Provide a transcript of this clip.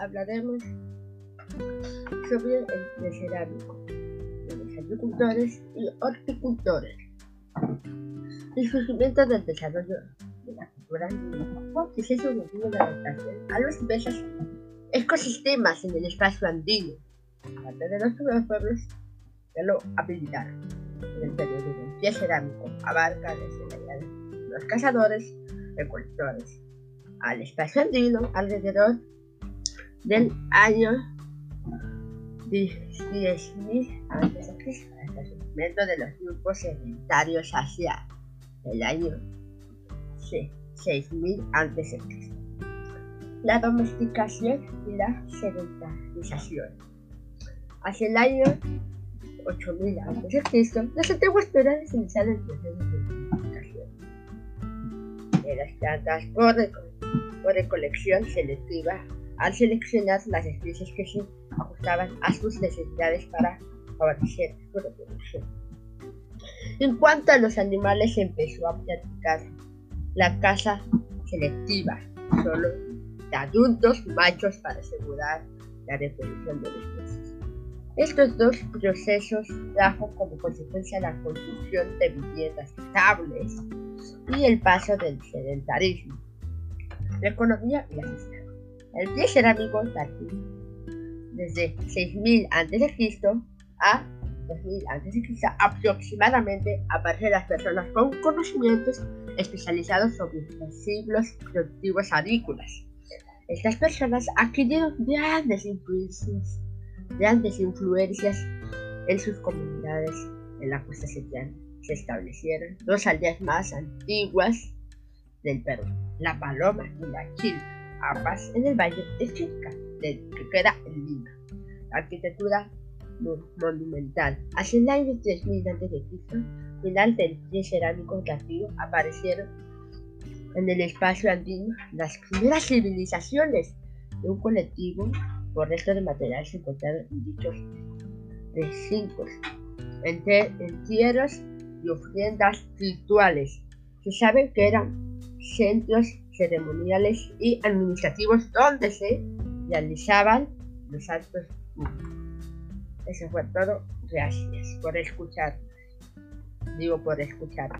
hablaremos sobre el cerámico de los agricultores y horticultores. El surgimiento del desarrollo de la cultura fue proceso de adaptación a los diversos ecosistemas en el espacio andino, parte de los primeros pueblos que lo habilitaron. El periodo del pie cerámico abarca desde la de los cazadores, recolectores, al espacio andino alrededor del año 10.000 antes de Cristo, hasta el surgimiento de los grupos sedentarios hacia el año 6.000 antes de Cristo. La domesticación y la sedentarización. Hacia el año 8000 a.C., los antiguos peruanos iniciaron el proceso de domesticación de las plantas por, por recolección selectiva al seleccionar las especies que se ajustaban a sus necesidades para favorecer su reproducción. En cuanto a los animales, empezó a practicar la caza selectiva, solo de adultos machos para asegurar la reproducción de los especies. Estos dos procesos trajo como consecuencia la construcción de viviendas estables y el paso del sedentarismo, la economía y la sociedad. El pie cerámico data desde 6000 a.C. a 2000 a.C. aproximadamente aparecen las personas con conocimientos especializados sobre los siglos productivos agrícolas. Estas personas adquirieron grandes influencias, grandes influencias en sus comunidades en la costa. Se establecieron dos aldeas más antiguas del Perú, la Paloma y la Chilca ambas en el Valle de Chilca, que queda en Lima. La arquitectura monumental. Hacia el año 3000 a.C., final del pie cerámico tardío, aparecieron en el espacio andino las primeras civilizaciones de un colectivo por restos de material se encontraron en dichos recintos, entre entierros y ofrendas rituales. Se sabe que eran centros ceremoniales y administrativos donde se realizaban los actos. Eso fue todo. Gracias por escuchar. Digo por escuchar.